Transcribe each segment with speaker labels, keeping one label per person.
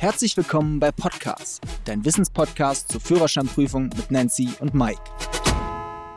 Speaker 1: Herzlich willkommen bei Podcast, dein Wissenspodcast zur Führerscheinprüfung mit Nancy und Mike.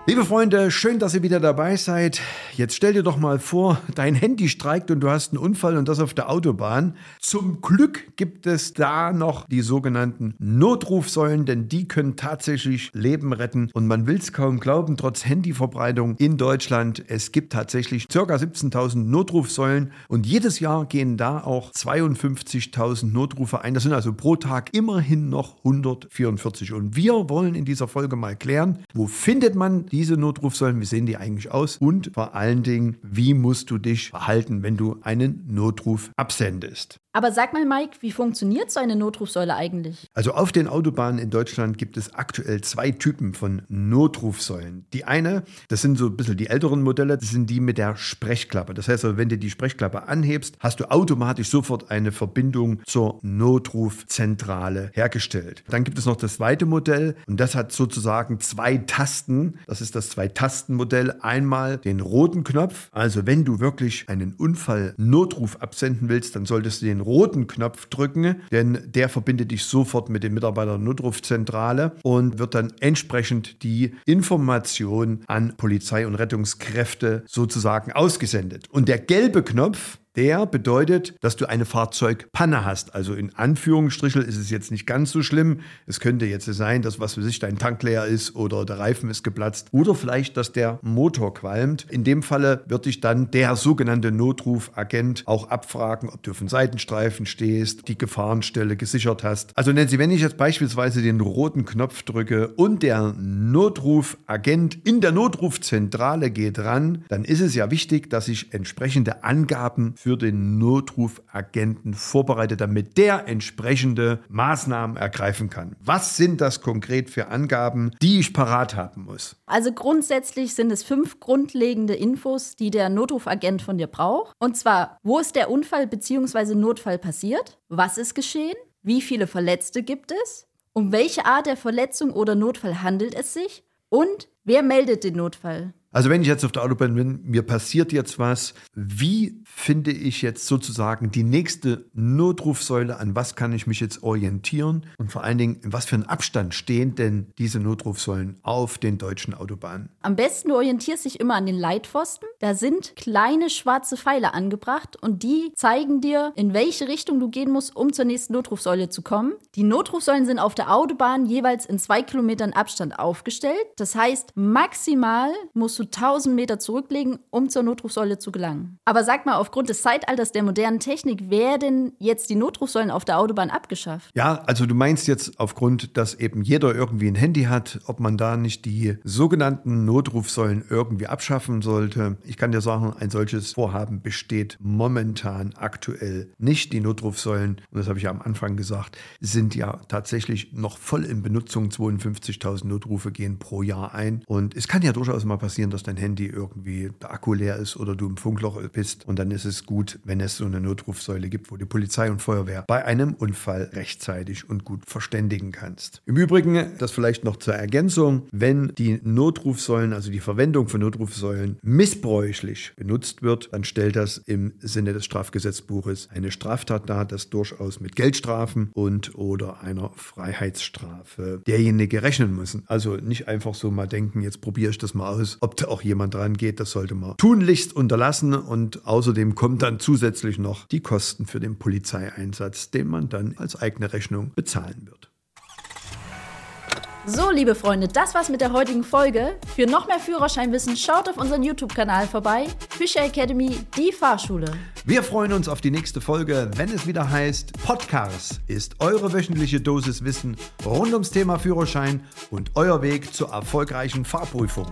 Speaker 2: Liebe Freunde, schön, dass ihr wieder dabei seid. Jetzt stell dir doch mal vor, dein Handy streikt und du hast einen Unfall und das auf der Autobahn. Zum Glück gibt es da noch die sogenannten Notrufsäulen, denn die können tatsächlich Leben retten. Und man will es kaum glauben, trotz Handyverbreitung in Deutschland, es gibt tatsächlich ca. 17.000 Notrufsäulen und jedes Jahr gehen da auch 52.000 Notrufe ein. Das sind also pro Tag immerhin noch 144. Und wir wollen in dieser Folge mal klären, wo findet man diese Notrufsäulen, wie sehen die eigentlich aus und vor allen Dingen, wie musst du dich verhalten, wenn du einen Notruf absendest.
Speaker 3: Aber sag mal, Mike, wie funktioniert so eine Notrufsäule eigentlich?
Speaker 2: Also auf den Autobahnen in Deutschland gibt es aktuell zwei Typen von Notrufsäulen. Die eine, das sind so ein bisschen die älteren Modelle, das sind die mit der Sprechklappe. Das heißt, also, wenn du die Sprechklappe anhebst, hast du automatisch sofort eine Verbindung zur Notrufzentrale hergestellt. Dann gibt es noch das zweite Modell und das hat sozusagen zwei Tasten. Das ist das Zwei-Tasten-Modell. Einmal den roten Knopf. Also wenn du wirklich einen Unfall-Notruf absenden willst, dann solltest du den roten Knopf drücken, denn der verbindet dich sofort mit dem Mitarbeiter der Notrufzentrale und wird dann entsprechend die Information an Polizei und Rettungskräfte sozusagen ausgesendet. Und der gelbe Knopf, der bedeutet, dass du eine Fahrzeugpanne hast. Also in Anführungsstrichen ist es jetzt nicht ganz so schlimm. Es könnte jetzt sein, dass was für sich dein Tank leer ist oder der Reifen ist geplatzt oder vielleicht, dass der Motor qualmt. In dem Falle wird dich dann der sogenannte Notrufagent auch abfragen, ob du auf dem Seitenstreifen stehst, die Gefahrenstelle gesichert hast. Also Nancy, wenn ich jetzt beispielsweise den roten Knopf drücke und der Notrufagent in der Notrufzentrale geht ran, dann ist es ja wichtig, dass ich entsprechende Angaben für den Notrufagenten vorbereitet, damit der entsprechende Maßnahmen ergreifen kann. Was sind das konkret für Angaben, die ich parat haben muss?
Speaker 3: Also grundsätzlich sind es fünf grundlegende Infos, die der Notrufagent von dir braucht. Und zwar, wo ist der Unfall bzw. Notfall passiert? Was ist geschehen? Wie viele Verletzte gibt es? Um welche Art der Verletzung oder Notfall handelt es sich? Und wer meldet den Notfall?
Speaker 2: Also wenn ich jetzt auf der Autobahn bin, mir passiert jetzt was, wie finde ich jetzt sozusagen die nächste Notrufsäule, an was kann ich mich jetzt orientieren und vor allen Dingen, in was für einen Abstand stehen denn diese Notrufsäulen auf den deutschen Autobahnen?
Speaker 3: Am besten du orientierst dich immer an den Leitpfosten. Da sind kleine schwarze Pfeile angebracht und die zeigen dir, in welche Richtung du gehen musst, um zur nächsten Notrufsäule zu kommen. Die Notrufsäulen sind auf der Autobahn jeweils in zwei Kilometern Abstand aufgestellt. Das heißt, maximal musst du 1000 Meter zurücklegen, um zur Notrufsäule zu gelangen. Aber sag mal, aufgrund des Zeitalters der modernen Technik werden jetzt die Notrufsäulen auf der Autobahn abgeschafft?
Speaker 2: Ja, also du meinst jetzt aufgrund, dass eben jeder irgendwie ein Handy hat, ob man da nicht die sogenannten Notrufsäulen irgendwie abschaffen sollte. Ich kann dir sagen, ein solches Vorhaben besteht momentan aktuell nicht. Die Notrufsäulen, und das habe ich ja am Anfang gesagt, sind ja tatsächlich noch voll in Benutzung. 52.000 Notrufe gehen pro Jahr ein. Und es kann ja durchaus mal passieren, dass dein Handy irgendwie der Akku leer ist oder du im Funkloch bist. Und dann ist es gut, wenn es so eine Notrufsäule gibt, wo die Polizei und Feuerwehr bei einem Unfall rechtzeitig und gut verständigen kannst. Im Übrigen, das vielleicht noch zur Ergänzung, wenn die Notrufsäulen, also die Verwendung von Notrufsäulen missbräuchlich benutzt wird, dann stellt das im Sinne des Strafgesetzbuches eine Straftat dar, das durchaus mit Geldstrafen und oder einer Freiheitsstrafe derjenige rechnen müssen. Also nicht einfach so mal denken, jetzt probiere ich das mal aus, ob auch jemand dran geht, das sollte man tunlichst unterlassen und außerdem kommen dann zusätzlich noch die Kosten für den Polizeieinsatz, den man dann als eigene Rechnung bezahlen wird.
Speaker 3: So, liebe Freunde, das war's mit der heutigen Folge. Für noch mehr Führerscheinwissen schaut auf unseren YouTube-Kanal vorbei. Fischer Academy, die Fahrschule.
Speaker 2: Wir freuen uns auf die nächste Folge, wenn es wieder heißt, Podcast ist eure wöchentliche Dosis Wissen rund ums Thema Führerschein und euer Weg zur erfolgreichen Fahrprüfung.